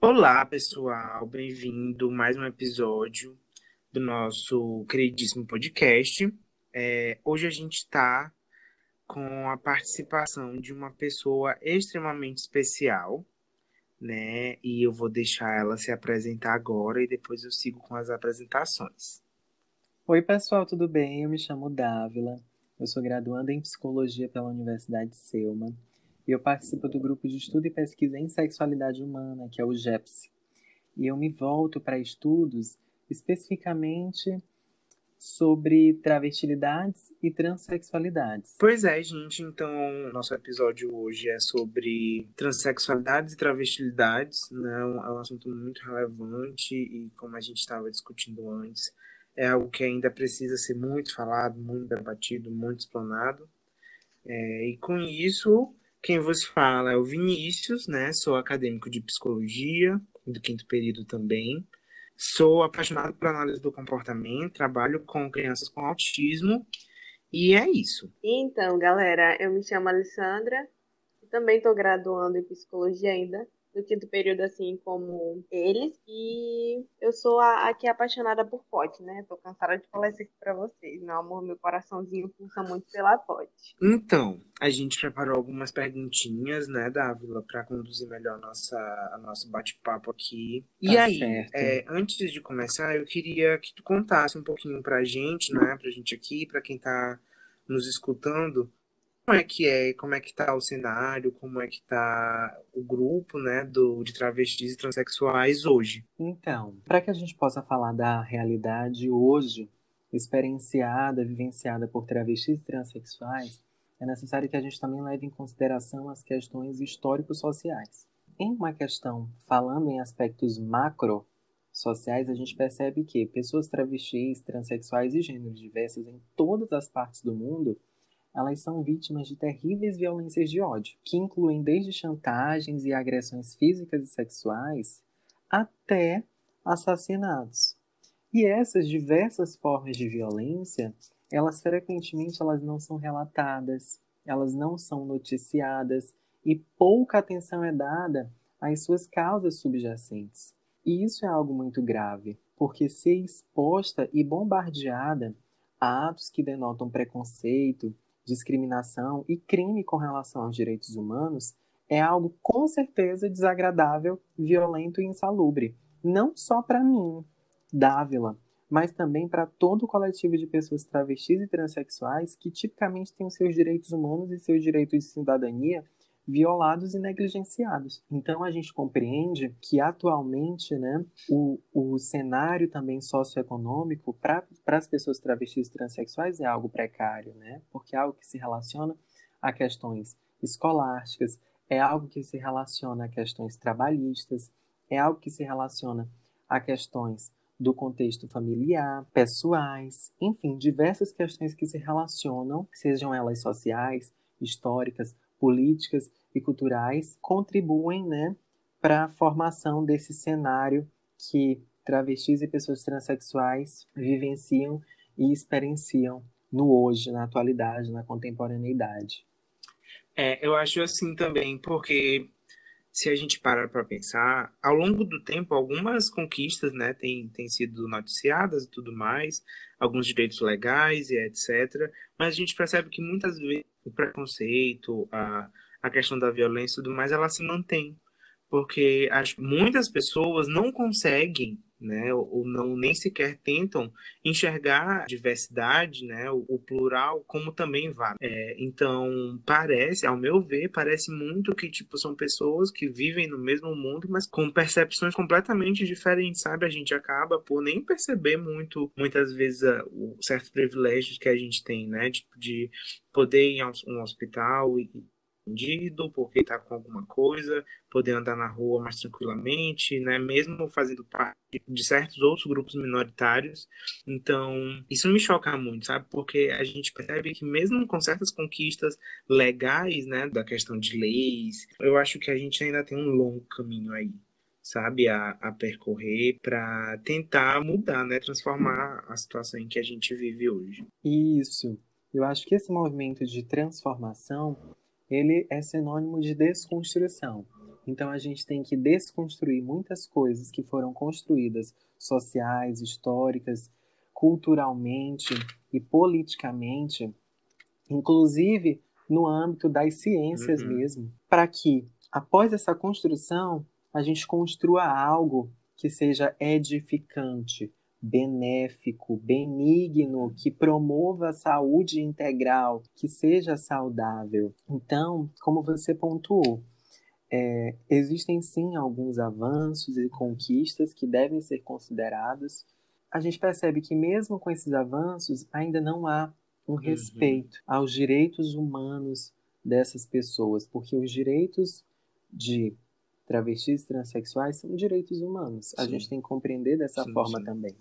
Olá, pessoal, bem-vindo a mais um episódio do nosso queridíssimo podcast. É, hoje a gente está com a participação de uma pessoa extremamente especial, né? E eu vou deixar ela se apresentar agora e depois eu sigo com as apresentações. Oi, pessoal, tudo bem? Eu me chamo Dávila, eu sou graduanda em Psicologia pela Universidade Selma e eu participo do grupo de estudo e pesquisa em sexualidade humana, que é o GEPS. E eu me volto para estudos especificamente sobre travestilidades e transexualidades. Pois é, gente, então nosso episódio hoje é sobre transexualidades e travestilidades, né? É um assunto muito relevante e como a gente estava discutindo antes, é algo que ainda precisa ser muito falado, muito debatido, muito explanado. É, e com isso, quem vos fala é o Vinícius, né? Sou acadêmico de psicologia, do quinto período também. Sou apaixonado por análise do comportamento, trabalho com crianças com autismo e é isso. Então, galera, eu me chamo Alessandra, também estou graduando em psicologia ainda do quinto período, assim como eles. E eu sou a, a que é apaixonada por pote, né? Tô cansada de falar isso aqui pra vocês. Meu amor, meu coraçãozinho pulsa muito pela pote. Então, a gente preparou algumas perguntinhas, né, Dávila, para conduzir melhor nossa, a nosso bate-papo aqui. E Tá aí, certo. é, antes de começar, eu queria que tu contasse um pouquinho pra gente, né, pra gente aqui, pra quem tá nos escutando, é que é, como é que tá o cenário, como é que tá o grupo, né, do, de travestis e transexuais hoje. Então, para que a gente possa falar da realidade hoje, experienciada, vivenciada por travestis e transexuais, é necessário que a gente também leve em consideração as questões histórico-sociais. Em uma questão falando em aspectos macro sociais, a gente percebe que pessoas travestis, transexuais e gêneros diversos em todas as partes do mundo elas são vítimas de terríveis violências de ódio, que incluem desde chantagens e agressões físicas e sexuais até assassinatos. E essas diversas formas de violência, elas frequentemente elas não são relatadas, elas não são noticiadas e pouca atenção é dada às suas causas subjacentes. E isso é algo muito grave, porque ser exposta e bombardeada a atos que denotam preconceito, discriminação e crime com relação aos direitos humanos é algo com certeza desagradável, violento e insalubre. Não só para mim, Dávila, mas também para todo o coletivo de pessoas travestis e transexuais que tipicamente têm os seus direitos humanos e seus direitos de cidadania violados e negligenciados. Então a gente compreende que atualmente né, o, o cenário também socioeconômico para as pessoas travestis e transexuais é algo precário, né? porque é algo que se relaciona a questões escolásticas, é algo que se relaciona a questões trabalhistas, é algo que se relaciona a questões do contexto familiar, pessoais, enfim, diversas questões que se relacionam, sejam elas sociais, históricas, políticas e culturais contribuem né, para a formação desse cenário que travestis e pessoas transexuais vivenciam e experienciam no hoje, na atualidade, na contemporaneidade. É, eu acho assim também, porque se a gente parar para pensar, ao longo do tempo, algumas conquistas né, têm, têm sido noticiadas e tudo mais, alguns direitos legais e etc. Mas a gente percebe que muitas vezes o preconceito, a, a questão da violência e tudo mais, ela se mantém. Porque as, muitas pessoas não conseguem, né, ou não nem sequer tentam enxergar a diversidade, né, o, o plural como também vale. É, então parece, ao meu ver, parece muito que tipo são pessoas que vivem no mesmo mundo, mas com percepções completamente diferentes, sabe? A gente acaba por nem perceber muito, muitas vezes, uh, certos privilégios que a gente tem, né, tipo de poder ir a um hospital e atendido porque está com alguma coisa, poder andar na rua mais tranquilamente, né? Mesmo fazendo parte de certos outros grupos minoritários. Então, isso me choca muito, sabe? Porque a gente percebe que mesmo com certas conquistas legais, né, da questão de leis, eu acho que a gente ainda tem um longo caminho aí sabe, a, a percorrer para tentar mudar, né, transformar a situação em que a gente vive hoje. Isso. Eu acho que esse movimento de transformação ele é sinônimo de desconstrução. Então a gente tem que desconstruir muitas coisas que foram construídas sociais, históricas, culturalmente e politicamente, inclusive no âmbito das ciências uhum. mesmo, para que após essa construção a gente construa algo que seja edificante, benéfico, benigno, que promova a saúde integral, que seja saudável. Então, como você pontuou, é, existem sim alguns avanços e conquistas que devem ser considerados. A gente percebe que, mesmo com esses avanços, ainda não há um uhum. respeito uhum. aos direitos humanos dessas pessoas, porque os direitos de travestis transexuais são direitos humanos. Sim. A gente tem que compreender dessa sim, forma sim. também.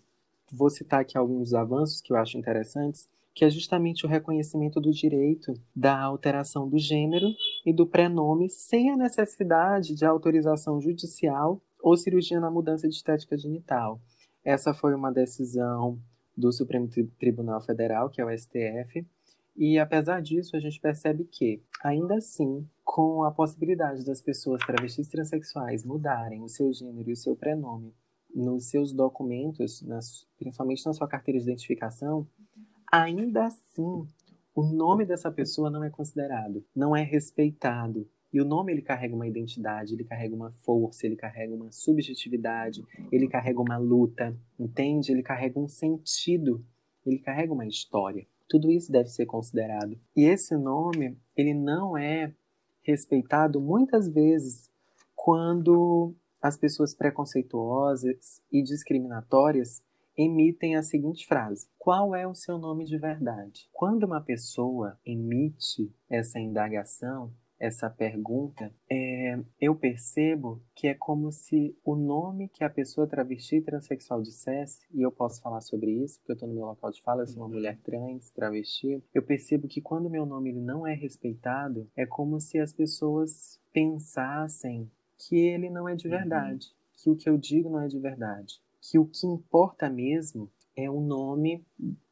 Vou citar aqui alguns avanços que eu acho interessantes, que é justamente o reconhecimento do direito da alteração do gênero e do prenome sem a necessidade de autorização judicial ou cirurgia na mudança de estética genital. Essa foi uma decisão do Supremo Tribunal Federal, que é o STF, e apesar disso, a gente percebe que, ainda assim, com a possibilidade das pessoas travestis transexuais mudarem o seu gênero e o seu prenome nos seus documentos, nas, principalmente na sua carteira de identificação, ainda assim o nome dessa pessoa não é considerado, não é respeitado. E o nome ele carrega uma identidade, ele carrega uma força, ele carrega uma subjetividade, ele carrega uma luta, entende? Ele carrega um sentido, ele carrega uma história. Tudo isso deve ser considerado. E esse nome, ele não é respeitado muitas vezes quando as pessoas preconceituosas e discriminatórias emitem a seguinte frase: Qual é o seu nome de verdade? Quando uma pessoa emite essa indagação, essa pergunta, é, eu percebo que é como se o nome que a pessoa travesti transexual dissesse, e eu posso falar sobre isso, porque eu estou no meu local de fala, eu sou uma mulher trans, travesti, eu percebo que quando meu nome ele não é respeitado, é como se as pessoas pensassem que ele não é de verdade, que o que eu digo não é de verdade, que o que importa mesmo é o nome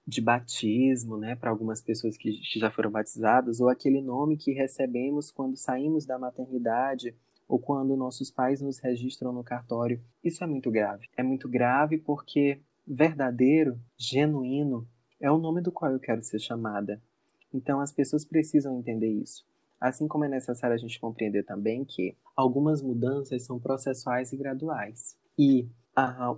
de batismo, né, para algumas pessoas que, que já foram batizadas, ou aquele nome que recebemos quando saímos da maternidade ou quando nossos pais nos registram no cartório. Isso é muito grave. É muito grave porque verdadeiro, genuíno, é o nome do qual eu quero ser chamada. Então as pessoas precisam entender isso. Assim como é necessário a gente compreender também que algumas mudanças são processuais e graduais. E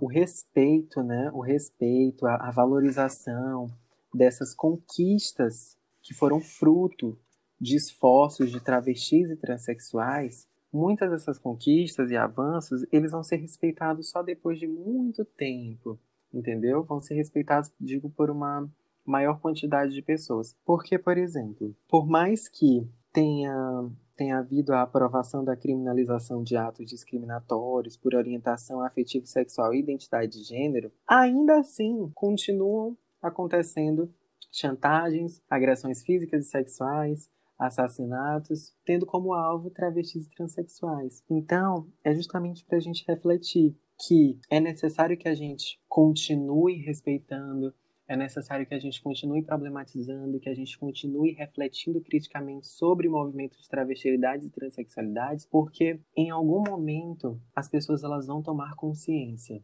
o respeito, né? O respeito, a, a valorização dessas conquistas que foram fruto de esforços de travestis e transexuais, muitas dessas conquistas e avanços, eles vão ser respeitados só depois de muito tempo, entendeu? Vão ser respeitados, digo, por uma maior quantidade de pessoas. Porque, por exemplo, por mais que tenha tem havido a aprovação da criminalização de atos discriminatórios por orientação afetivo sexual e identidade de gênero, ainda assim continuam acontecendo chantagens, agressões físicas e sexuais, assassinatos, tendo como alvo travestis e transexuais. Então, é justamente para a gente refletir que é necessário que a gente continue respeitando é necessário que a gente continue problematizando, que a gente continue refletindo criticamente sobre o movimento de travestilidades e transexualidades, porque em algum momento as pessoas elas vão tomar consciência,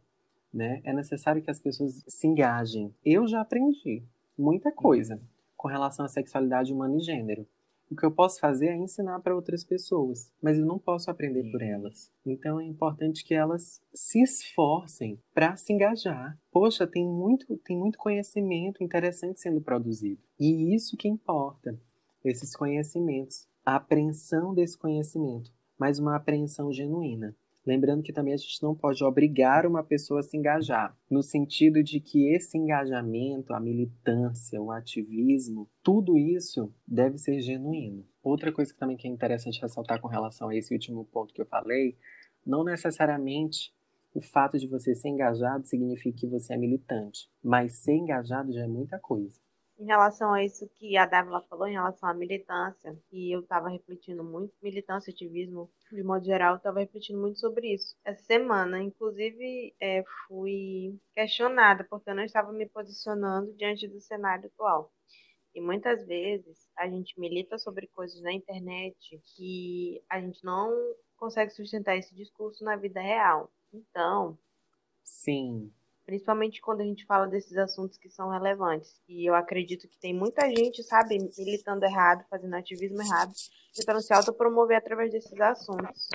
né? É necessário que as pessoas se engajem. Eu já aprendi muita coisa com relação à sexualidade humana e gênero. O que eu posso fazer é ensinar para outras pessoas, mas eu não posso aprender por elas. Então é importante que elas se esforcem para se engajar. Poxa, tem muito, tem muito conhecimento interessante sendo produzido. E isso que importa, esses conhecimentos, a apreensão desse conhecimento, mas uma apreensão genuína. Lembrando que também a gente não pode obrigar uma pessoa a se engajar, no sentido de que esse engajamento, a militância, o ativismo, tudo isso deve ser genuíno. Outra coisa que também que é interessante ressaltar com relação a esse último ponto que eu falei, não necessariamente o fato de você ser engajado significa que você é militante, mas ser engajado já é muita coisa em relação a isso que a Dávila falou, em relação à militância, e eu estava refletindo muito, militância, ativismo, de modo geral, estava refletindo muito sobre isso. Essa semana, inclusive, é, fui questionada, porque eu não estava me posicionando diante do cenário atual. E muitas vezes a gente milita sobre coisas na internet que a gente não consegue sustentar esse discurso na vida real. Então. Sim. Principalmente quando a gente fala desses assuntos que são relevantes. E eu acredito que tem muita gente, sabe, militando errado, fazendo ativismo errado, tentando se autopromover através desses assuntos.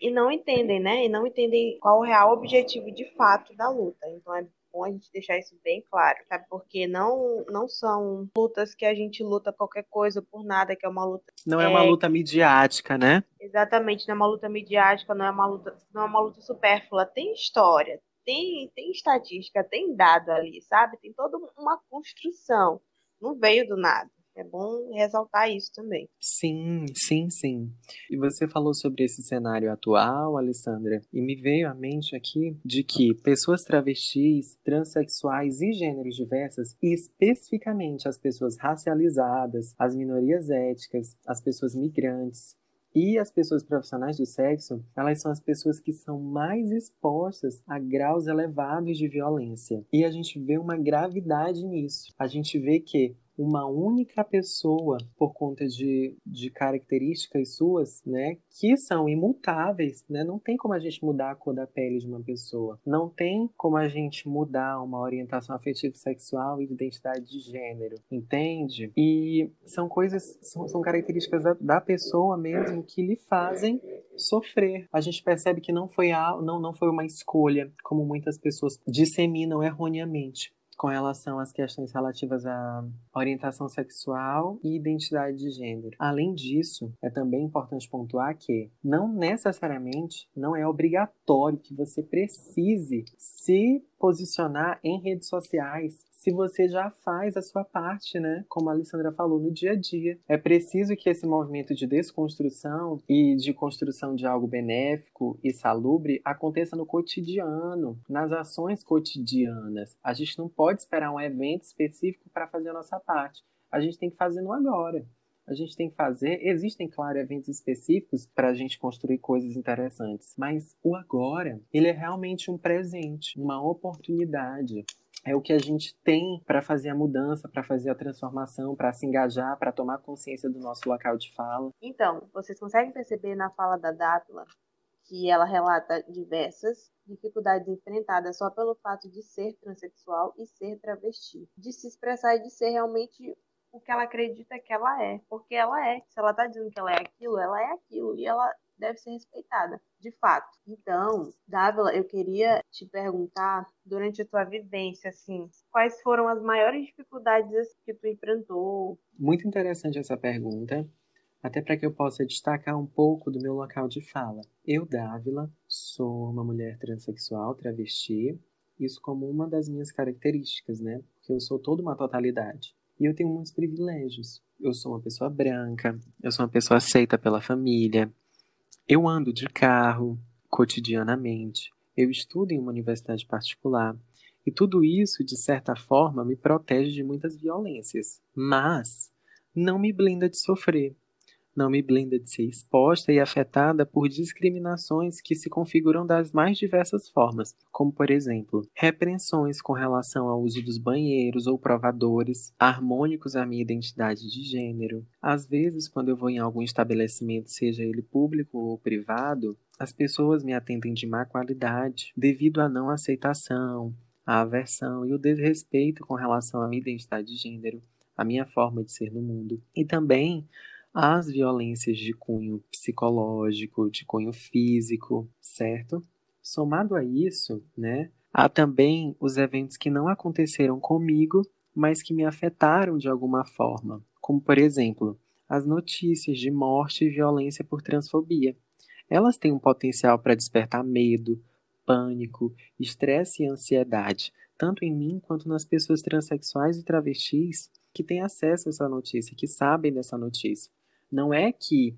E não entendem, né? E não entendem qual o real objetivo de fato da luta. Então é bom a gente deixar isso bem claro, sabe? Porque não, não são lutas que a gente luta qualquer coisa por nada, que é uma luta. Não é, é uma luta midiática, né? Exatamente, não é uma luta midiática, não é uma luta, não é uma luta supérflua. Tem história, tem, tem estatística, tem dado ali, sabe? Tem toda uma construção. Não veio do nada. É bom ressaltar isso também. Sim, sim, sim. E você falou sobre esse cenário atual, Alessandra, e me veio à mente aqui de que pessoas travestis, transexuais e gêneros diversos, e especificamente as pessoas racializadas, as minorias étnicas, as pessoas migrantes, e as pessoas profissionais do sexo, elas são as pessoas que são mais expostas a graus elevados de violência. E a gente vê uma gravidade nisso. A gente vê que uma única pessoa por conta de, de características suas, né, que são imutáveis, né? Não tem como a gente mudar a cor da pele de uma pessoa. Não tem como a gente mudar uma orientação afetiva sexual e de identidade de gênero, entende? E são coisas, são, são características da, da pessoa mesmo que lhe fazem sofrer. A gente percebe que não foi, a, não, não foi uma escolha, como muitas pessoas disseminam erroneamente com relação às questões relativas à orientação sexual e identidade de gênero. Além disso, é também importante pontuar que não necessariamente não é obrigatório que você precise se posicionar em redes sociais se você já faz a sua parte, né? Como a Alessandra falou, no dia a dia. É preciso que esse movimento de desconstrução e de construção de algo benéfico e salubre aconteça no cotidiano, nas ações cotidianas. A gente não pode esperar um evento específico para fazer a nossa parte. A gente tem que fazer no agora a gente tem que fazer. Existem, claro, eventos específicos para a gente construir coisas interessantes, mas o agora, ele é realmente um presente, uma oportunidade é o que a gente tem para fazer a mudança, para fazer a transformação, para se engajar, para tomar consciência do nosso local de fala. Então, vocês conseguem perceber na fala da Dátila que ela relata diversas dificuldades enfrentadas só pelo fato de ser transexual e ser travesti, de se expressar e de ser realmente o que ela acredita que ela é, porque ela é. Se ela está dizendo que ela é aquilo, ela é aquilo e ela deve ser respeitada, de fato. Então, Dávila, eu queria te perguntar, durante a tua vivência, assim, quais foram as maiores dificuldades que tu enfrentou? Muito interessante essa pergunta, até para que eu possa destacar um pouco do meu local de fala. Eu, Dávila, sou uma mulher transexual, travesti, isso como uma das minhas características, né? Porque eu sou toda uma totalidade. E eu tenho muitos privilégios. Eu sou uma pessoa branca, eu sou uma pessoa aceita pela família, eu ando de carro cotidianamente, eu estudo em uma universidade particular, e tudo isso, de certa forma, me protege de muitas violências, mas não me blinda de sofrer não me blinda de ser exposta e afetada por discriminações que se configuram das mais diversas formas, como, por exemplo, repreensões com relação ao uso dos banheiros ou provadores, harmônicos à minha identidade de gênero. Às vezes, quando eu vou em algum estabelecimento, seja ele público ou privado, as pessoas me atendem de má qualidade devido à não aceitação, à aversão e o desrespeito com relação à minha identidade de gênero, à minha forma de ser no mundo. E também as violências de cunho psicológico, de cunho físico, certo? Somado a isso, né, há também os eventos que não aconteceram comigo, mas que me afetaram de alguma forma, como por exemplo, as notícias de morte e violência por transfobia. Elas têm um potencial para despertar medo, pânico, estresse e ansiedade, tanto em mim quanto nas pessoas transexuais e travestis que têm acesso a essa notícia, que sabem dessa notícia. Não é que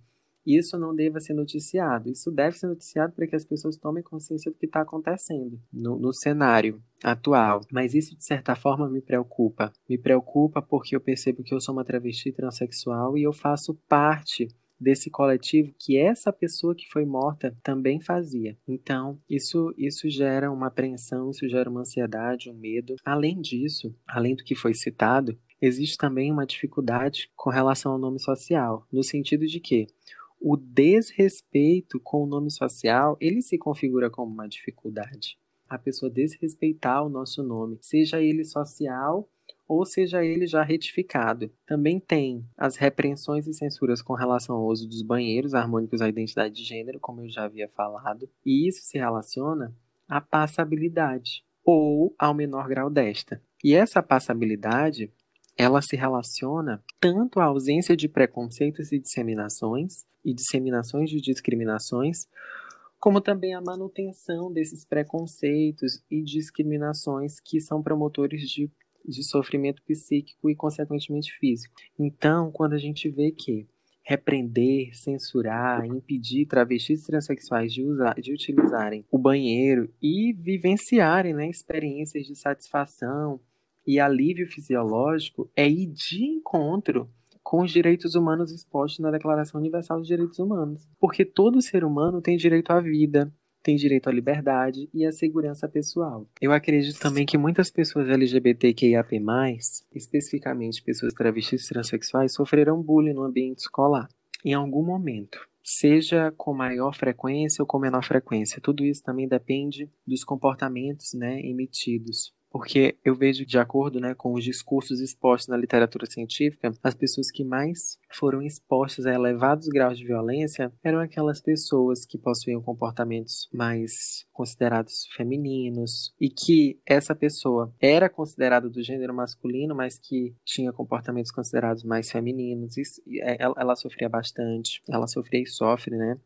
isso não deva ser noticiado. Isso deve ser noticiado para que as pessoas tomem consciência do que está acontecendo no, no, cenário atual. Mas isso, de certa forma, me preocupa. Me preocupa porque eu percebo que eu sou uma travesti transexual e eu faço parte desse coletivo que essa pessoa que foi morta também fazia. Então, isso, isso gera uma apreensão, isso gera uma ansiedade, um medo. Além disso, além do que foi citado, existe também uma dificuldade com relação ao nome social, no sentido de que o desrespeito com o nome social, ele se configura como uma dificuldade. A pessoa desrespeitar o nosso nome, seja ele social ou seja ele já retificado. Também tem as repreensões e censuras com relação ao uso dos banheiros harmônicos à identidade de gênero, como eu já havia falado, e isso se relaciona à passabilidade ou ao menor grau desta. E essa passabilidade ela se relaciona tanto à ausência de preconceitos e disseminações e disseminações de discriminações, como também à manutenção desses preconceitos e discriminações que são promotores de, de sofrimento psíquico e, consequentemente, físico. Então, quando a gente vê que repreender, censurar, impedir travestis transexuais de, usar, de utilizarem o banheiro e vivenciarem né, experiências de satisfação e alívio fisiológico é ir de encontro com os direitos humanos expostos na Declaração Universal dos Direitos Humanos. Porque todo ser humano tem direito à vida, tem direito à liberdade e à segurança pessoal. Eu acredito também que muitas pessoas LGBTQIAP+, especificamente pessoas travestis e transexuais, sofrerão bullying no ambiente escolar, em algum momento. Seja com maior frequência ou com menor frequência. Tudo isso também depende dos comportamentos né, emitidos porque eu vejo, de acordo né, com os discursos expostos na literatura científica, as pessoas que mais foram expostas a elevados graus de violência eram aquelas pessoas que possuíam comportamentos mais considerados femininos e que essa pessoa era considerada do gênero masculino, mas que tinha comportamentos considerados mais femininos. É, ela, ela sofria bastante, ela sofria e sofre, né?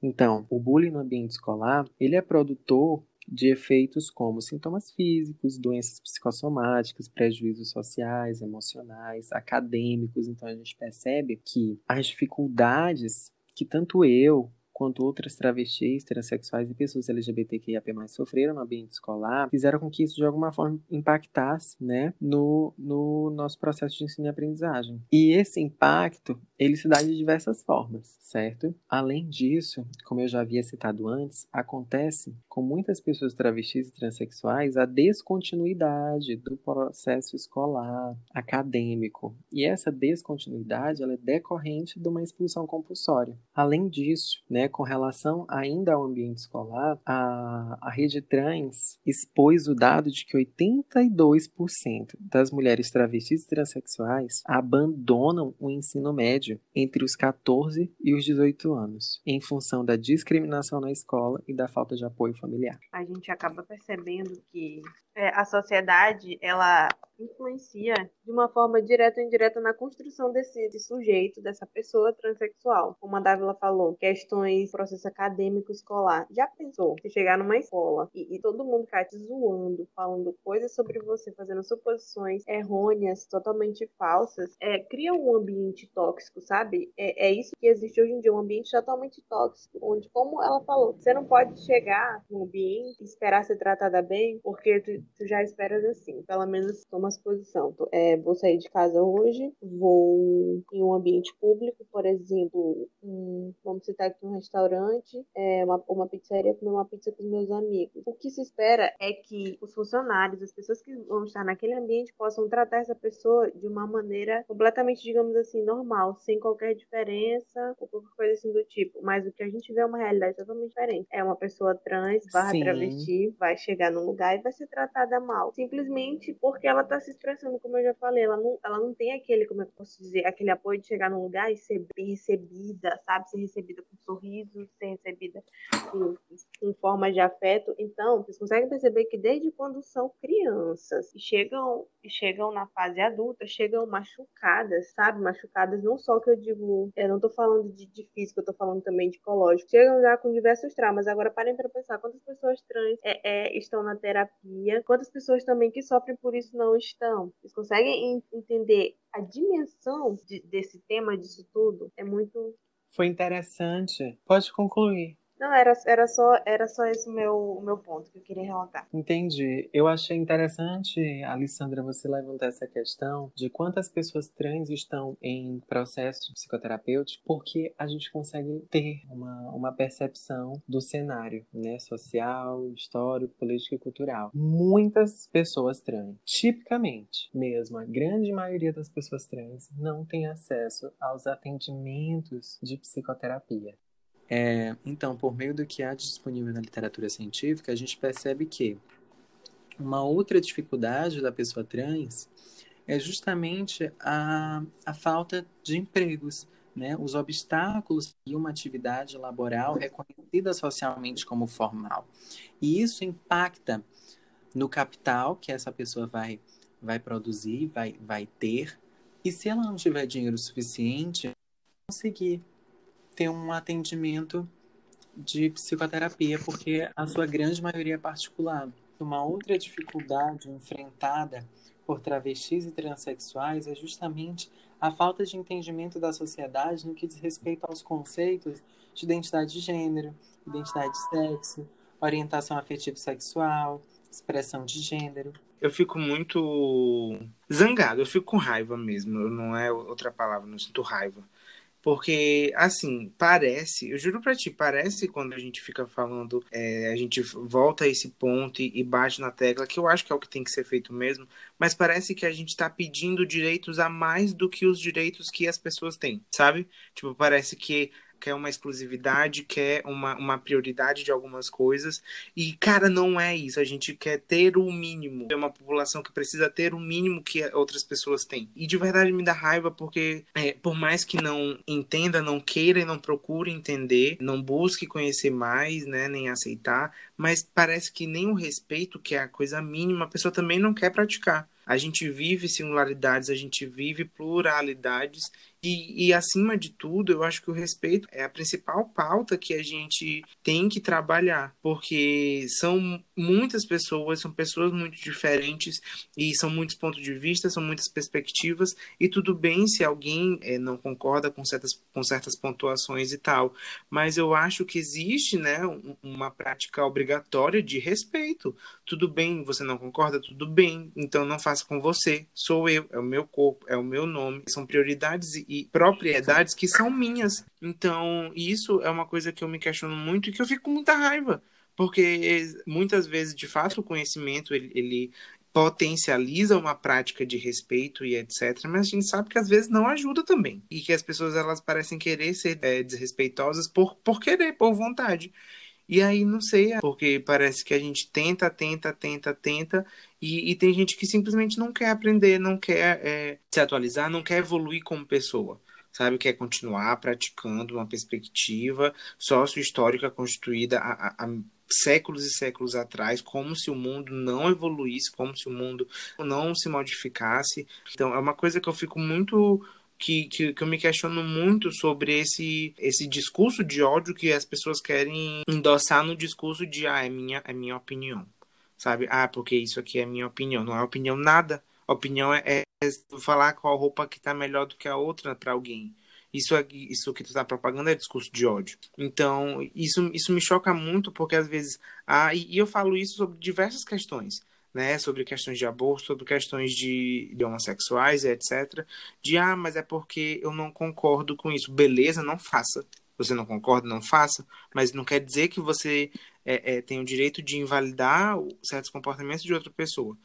Então, o bullying no ambiente escolar, ele é produtor de efeitos como sintomas físicos, doenças psicossomáticas, prejuízos sociais, emocionais, acadêmicos. Então a gente percebe que as dificuldades que tanto eu quanto outras travestis, transexuais e pessoas LGBTQIAP+, sofreram no ambiente escolar, fizeram com que isso de alguma forma impactasse, né, no, no nosso processo de ensino e aprendizagem. E esse impacto, ele se dá de diversas formas, certo? Além disso, como eu já havia citado antes, acontece com muitas pessoas travestis e transexuais a descontinuidade do processo escolar, acadêmico. E essa descontinuidade, ela é decorrente de uma expulsão compulsória. Além disso, né, com relação ainda ao ambiente escolar, a, a rede trans expôs o dado de que 82% das mulheres travestis e transexuais abandonam o ensino médio entre os 14 e os 18 anos, em função da discriminação na escola e da falta de apoio familiar. A gente acaba percebendo que é, a sociedade ela influencia de uma forma direta ou indireta na construção desse, desse, sujeito, dessa pessoa transexual. Como a Dávila falou, questões, processo acadêmico escolar. Já pensou se chegar numa escola e, e todo mundo ficar te zoando, falando coisas sobre você, fazendo suposições errôneas, totalmente falsas, é, cria um ambiente tóxico, sabe? É, é isso que existe hoje em dia, um ambiente totalmente tóxico, onde, como ela falou, você não pode chegar no ambiente e esperar ser tratada bem, porque tu, tu já esperas assim. Pelo menos toma as posição. É, vou sair de casa hoje, vou em um ambiente público, por exemplo, um, vamos citar aqui um restaurante, é, uma, uma pizzaria, comer uma pizza com os meus amigos. O que se espera é que os funcionários, as pessoas que vão estar naquele ambiente, possam tratar essa pessoa de uma maneira completamente, digamos assim, normal, sem qualquer diferença ou qualquer coisa assim do tipo. Mas o que a gente vê é uma realidade totalmente diferente. É uma pessoa trans, barra travesti, vai chegar num lugar e vai ser tratada mal. Simplesmente porque ela tá se expressando, como eu já falei, ela não, ela não tem aquele, como eu posso dizer, aquele apoio de chegar num lugar e ser bem recebida, sabe? Ser recebida com sorriso, ser recebida com, com forma de afeto. Então, vocês conseguem perceber que desde quando são crianças e chegam, chegam na fase adulta, chegam machucadas, sabe? Machucadas não só que eu digo, eu não tô falando de, de físico, eu tô falando também de psicológico. Chegam já com diversos traumas. Agora parem para pensar quantas pessoas trans é, é, estão na terapia, quantas pessoas também que sofrem por isso não estão vocês conseguem entender a dimensão de, desse tema, disso tudo? É muito. Foi interessante. Pode concluir. Não, era, era, só, era só esse o meu, o meu ponto que eu queria relatar. Entendi. Eu achei interessante, Alessandra, você levantar essa questão de quantas pessoas trans estão em processo psicoterapêutico, porque a gente consegue ter uma, uma percepção do cenário né, social, histórico, político e cultural. Muitas pessoas trans, tipicamente mesmo, a grande maioria das pessoas trans não tem acesso aos atendimentos de psicoterapia. É, então, por meio do que há disponível na literatura científica, a gente percebe que uma outra dificuldade da pessoa trans é justamente a, a falta de empregos, né? os obstáculos de uma atividade laboral reconhecida socialmente como formal. E isso impacta no capital que essa pessoa vai, vai produzir, vai, vai ter, e se ela não tiver dinheiro suficiente, conseguir ter um atendimento de psicoterapia, porque a sua grande maioria é particular. Uma outra dificuldade enfrentada por travestis e transexuais é justamente a falta de entendimento da sociedade no que diz respeito aos conceitos de identidade de gênero, identidade de sexo, orientação afetivo sexual, expressão de gênero. Eu fico muito zangado, eu fico com raiva mesmo, não é outra palavra, não sinto raiva. Porque, assim, parece, eu juro pra ti, parece quando a gente fica falando, é, a gente volta a esse ponto e, e, bate na tecla, que eu acho que é o que tem que ser feito mesmo, mas parece que a gente tá pedindo direitos a mais do que os direitos que as pessoas têm, sabe? Tipo, parece que quer uma exclusividade, quer uma, uma prioridade de algumas coisas. E, cara, não é isso. A gente quer ter o mínimo. É uma população que precisa ter o mínimo que outras pessoas têm. E de verdade me dá raiva porque, é, por mais que não entenda, não queira e não procure entender, não busque conhecer mais, né, nem aceitar, mas parece que nem o respeito, que é a coisa mínima, a pessoa também não quer praticar. A gente vive singularidades, a gente vive pluralidades e, e, acima de tudo, eu acho que o respeito é a principal pauta que a gente tem que trabalhar, porque são muitas pessoas, são pessoas muito diferentes e são muitos pontos de vista, são muitas perspectivas, e tudo bem se alguém é, não concorda com certas, com certas pontuações e tal, mas eu acho que existe né, uma prática obrigatória de respeito. Tudo bem, você não concorda? Tudo bem, então não faça com você, sou eu, é o meu corpo, é o meu nome, são prioridades e propriedades que são minhas. Então, isso é uma coisa que eu me questiono muito e que eu fico com muita raiva. Porque muitas vezes, de fato, o conhecimento ele, ele potencializa uma prática de respeito e etc. Mas a gente sabe que às vezes não ajuda também. E que as pessoas elas parecem querer ser é, desrespeitosas por, por querer, por vontade. E aí, não sei, porque parece que a gente tenta, tenta, tenta, tenta, e, e tem gente que simplesmente não quer aprender, não quer é, se atualizar, não quer evoluir como pessoa sabe? Quer continuar praticando uma perspectiva sócio-histórica constituída há, séculos e séculos atrás, como se o mundo não evoluísse, como se o mundo não se modificasse. Então, é uma coisa que eu fico muito que, que, que, eu me questiono muito sobre esse, esse discurso de ódio que as pessoas querem endossar no discurso de ah, é minha, é minha opinião. Sabe? Ah, porque isso aqui é minha opinião. Não é opinião nada. Opinião é, é falar qual roupa que tá melhor do que a outra para alguém. Isso, é, isso que tu tá propagando é discurso de ódio. Então, isso, isso me choca muito, porque às vezes. Ah, e, e eu falo isso sobre diversas questões né, sobre questões de aborto, sobre questões de, de homossexuais, etc. De ah, mas é porque eu não concordo com isso. Beleza, não faça. Você não concorda, não faça, mas não quer dizer que você é, é, tem o direito de invalidar certos comportamentos de outra pessoa.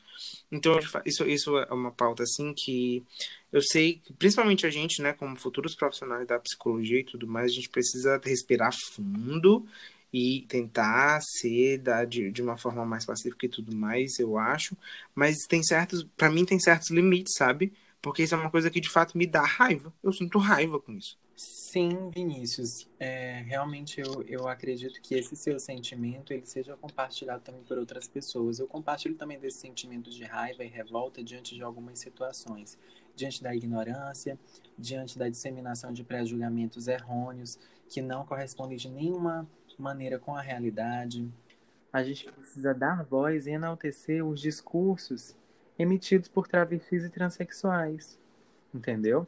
Então, isso, isso é uma pauta assim que eu sei que, principalmente a gente, né, como futuros profissionais da psicologia e tudo mais, a gente precisa respirar fundo e tentar ser da, de, de uma forma mais pacífica e tudo mais, eu acho. Mas tem certos, para mim tem certos limites, sabe? Porque isso é uma coisa que de fato me dá raiva. Eu sinto raiva com isso. Sim, Vinícius. É, realmente eu, eu acredito que esse seu sentimento ele seja compartilhado também por outras pessoas. Eu compartilho também desse sentimento de raiva e revolta diante de algumas situações. Diante da ignorância, diante da disseminação de pré-julgamentos errôneos que não correspondem de nenhuma maneira com a realidade. A gente precisa dar voz e enaltecer os discursos emitidos por travestis e transexuais. Entendeu?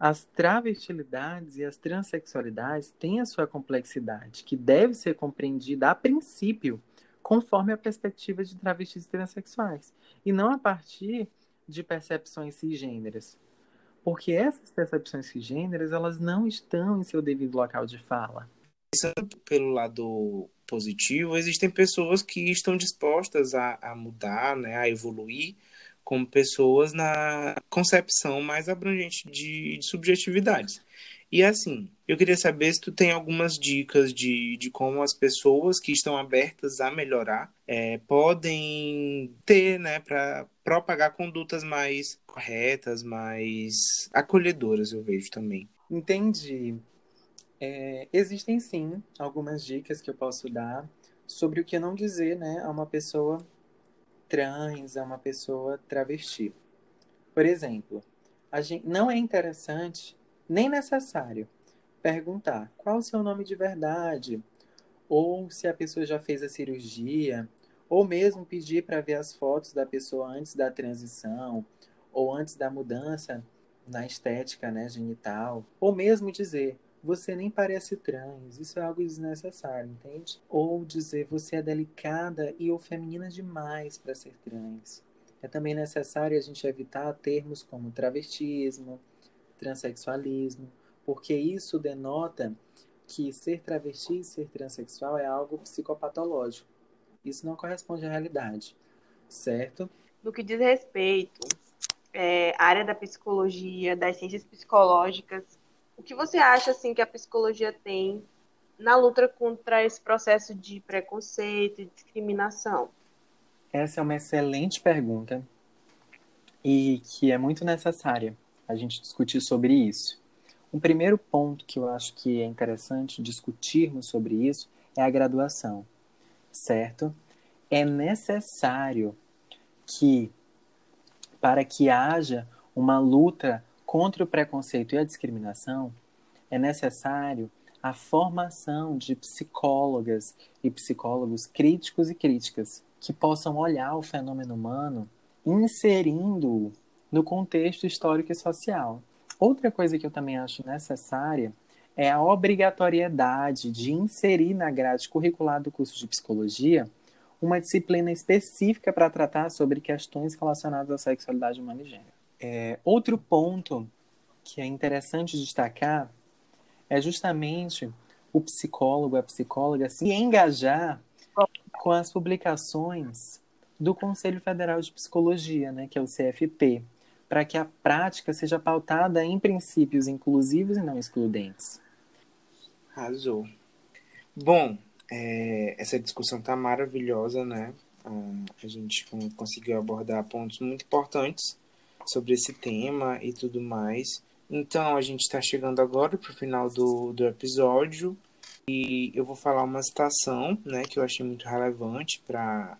As travestilidades e as transexualidades têm a sua complexidade, que deve ser compreendida a princípio, conforme a perspectiva de travestis e transexuais, e não a partir de percepções cisgêneras. Porque essas percepções cisgêneras, elas não estão em seu devido local de fala. Pensando pelo lado positivo, existem pessoas que estão dispostas a, a mudar, né, a evoluir, como pessoas na concepção mais abrangente de, de subjetividades. E assim, eu queria saber se tu tem algumas dicas de, de como as pessoas que estão abertas a melhorar é, podem ter, né, para propagar condutas mais corretas, mais acolhedoras, eu vejo também. Entendi. É, existem sim algumas dicas que eu posso dar sobre o que não dizer, né, a uma pessoa trans, a uma pessoa travesti. Por exemplo, gente, não é interessante nem necessário perguntar qual o seu nome de verdade, ou se a pessoa já fez a cirurgia, ou mesmo pedir para ver as fotos da pessoa antes da transição, ou antes da mudança na estética né, genital, ou mesmo dizer você nem parece trans, isso é algo desnecessário, entende? Ou dizer você é delicada e ou feminina demais para ser trans. É também necessário a gente evitar termos como travestismo, transexualismo, porque isso denota que ser travesti e ser transexual é algo psicopatológico. Isso não corresponde à realidade, certo? No que diz respeito é, à área da psicologia, das ciências psicológicas, o que você acha assim que a psicologia tem na luta contra esse processo de preconceito e discriminação? Essa é uma excelente pergunta e que é muito necessária a gente discutir sobre isso. Um primeiro ponto que eu acho que é interessante discutirmos sobre isso é a graduação, certo? É necessário que, para que haja uma luta contra o preconceito e a discriminação, é necessário a formação de psicólogas e psicólogos críticos e críticas que possam olhar o fenômeno humano inserindo-o no contexto histórico e social. Outra coisa que eu também acho necessária é a obrigatoriedade de inserir na grade curricular do curso de psicologia uma disciplina específica para tratar sobre questões relacionadas à sexualidade humana e gênero. É, outro ponto que é interessante destacar é justamente o psicólogo, a psicóloga se engajar com as publicações do Conselho Federal de Psicologia, né, que é o CFP, para que a prática seja pautada em princípios inclusivos e não excludentes. Arrasou. Bom, é, essa discussão tá maravilhosa, né? a gente conseguiu abordar pontos muito importantes sobre esse tema e tudo mais. Então, a gente está chegando agora para o final do, do episódio e eu vou falar uma citação né, que eu achei muito relevante para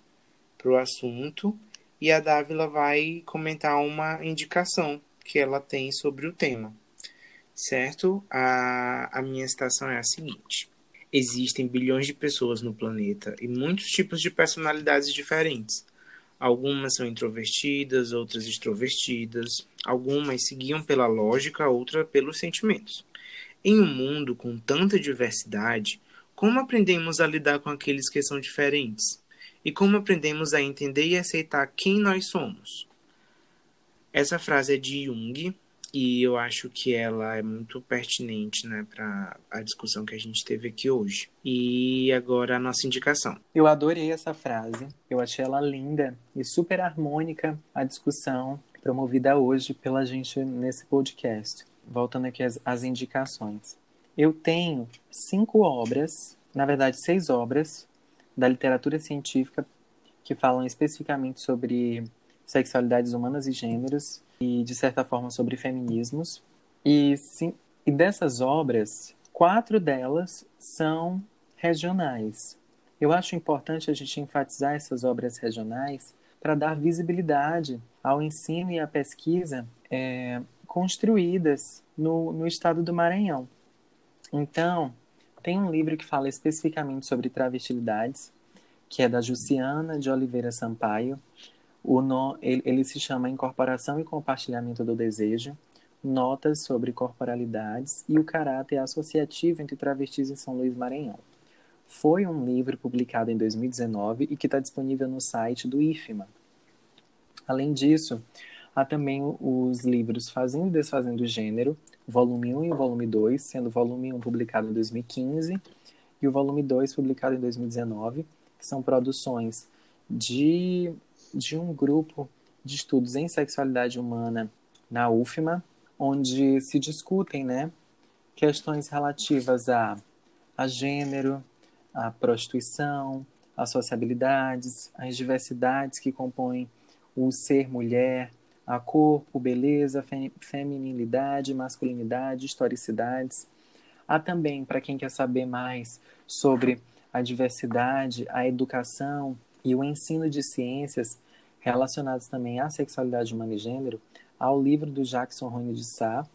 o assunto e a Dávila vai comentar uma indicação que ela tem sobre o tema, certo? A, a minha citação é a seguinte. Existem bilhões de pessoas no planeta e muitos tipos de personalidades diferentes. Algumas são introvertidas, outras extrovertidas. Algumas seguiam pela lógica, outras pelos sentimentos. Em um mundo com tanta diversidade, como aprendemos a lidar com aqueles que são diferentes? E como aprendemos a entender e aceitar quem nós somos? Essa frase é de Jung e eu acho que ela é muito pertinente né, para a discussão que a gente teve aqui hoje. E agora a nossa indicação. Eu adorei essa frase, eu achei ela linda e super harmônica a discussão promovida hoje pela gente nesse podcast. Voltando aqui às, às indicações. Eu tenho cinco obras, na verdade, seis obras da literatura científica que falam especificamente sobre sexualidades humanas e gêneros e, de certa forma, sobre feminismos. E, sim, e dessas obras, quatro delas são regionais. Eu acho importante a gente enfatizar essas obras regionais para dar visibilidade ao ensino e à pesquisa é, construídas no, no estado do Maranhão. Então, tem um livro que fala especificamente sobre travestilidades, que é da Juciana de Oliveira Sampaio, o no, ele, ele, se chama Incorporação e Compartilhamento do Desejo. Notas sobre corporalidades e o caráter associativo entre travestis em São Luís Maranhão. Foi um livro publicado em 2019 e que está disponível no site do IFMA. Além disso, há também os livros Fazendo e Desfazendo o Gênero, volume 1 e volume 2, sendo o volume 1 publicado em 2015 e o volume 2 publicado em 2019, que são produções de, de um grupo de estudos em sexualidade humana na UFMA, onde se discutem né, questões relativas a, a gênero, a prostituição, as sociabilidades, as diversidades que compõem o ser mulher, a corpo, beleza, feminilidade, masculinidade, historicidades. Há também, para quem quer saber mais sobre a diversidade, a educação e o ensino de ciências relacionados também à sexualidade humana e gênero, há o livro do Jackson Rony de Sá,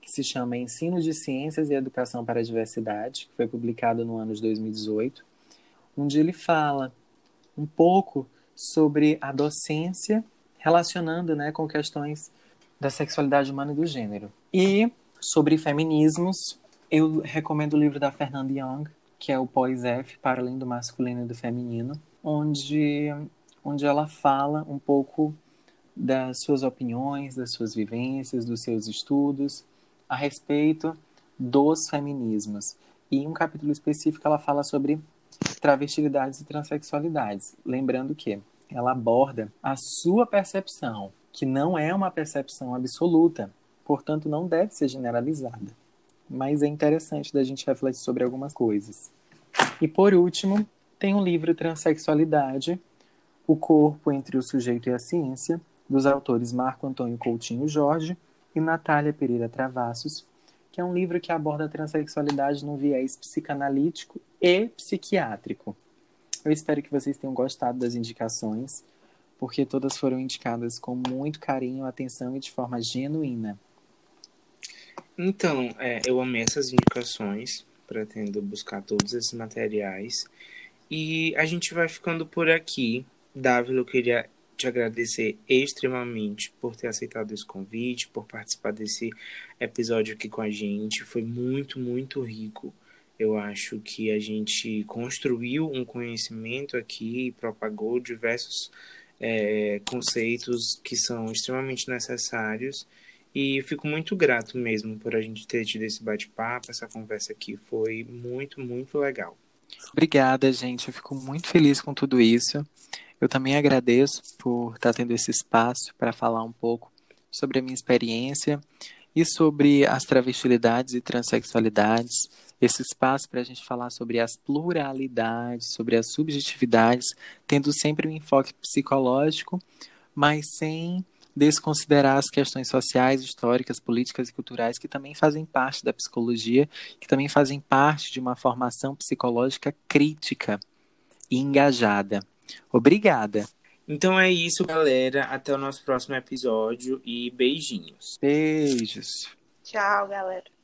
que se chama Ensino de Ciências e Educação para a Diversidade, que foi publicado no ano de 2018, onde ele fala um pouco sobre a docência relacionando né, com questões da sexualidade humana e do gênero. E sobre feminismos, eu recomendo o livro da Fernanda Young, que é o Pós-F, para além do masculino e do feminino, onde, onde ela fala um pouco das suas opiniões, das suas vivências, dos seus estudos, a respeito dos feminismos. E em um capítulo específico ela fala sobre travestilidades e transexualidades. Lembrando que ela aborda a sua percepção, que não é uma percepção absoluta, portanto não deve ser generalizada. Mas é interessante da gente refletir sobre algumas coisas. E por último, tem o um livro Transsexualidade, O Corpo entre o Sujeito e a Ciência, dos autores Marco Antônio Coutinho Jorge e Natália Pereira Travassos, que é um livro que aborda a transexualidade num viés psicanalítico e psiquiátrico. Eu espero que vocês tenham gostado das indicações, porque todas foram indicadas com muito carinho, atenção e de forma genuína. Então, é, eu amei essas indicações, pretendo buscar todos esses materiais. E a gente vai ficando por aqui. Davi, eu queria te agradecer extremamente por ter aceitado esse convite, por participar desse episódio aqui com a gente. Foi muito, muito rico. Eu acho que a gente construiu um conhecimento aqui, propagou diversos é, conceitos que são extremamente necessários. E fico muito grato mesmo por a gente ter tido esse bate-papo, essa conversa aqui. Foi muito, muito legal. Obrigada, gente. Eu fico muito feliz com tudo isso. Eu também agradeço por estar tendo esse espaço para falar um pouco sobre a minha experiência e sobre as travestilidades e transexualidades, esse espaço para a gente falar sobre as pluralidades, sobre as subjetividades, tendo sempre um enfoque psicológico, mas sem desconsiderar as questões sociais, históricas, políticas e culturais que também fazem parte da psicologia, que também fazem parte de uma formação psicológica crítica e engajada. Obrigada. Então é isso, galera. Até o nosso próximo episódio e beijinhos. Beijos. Tchau, galera.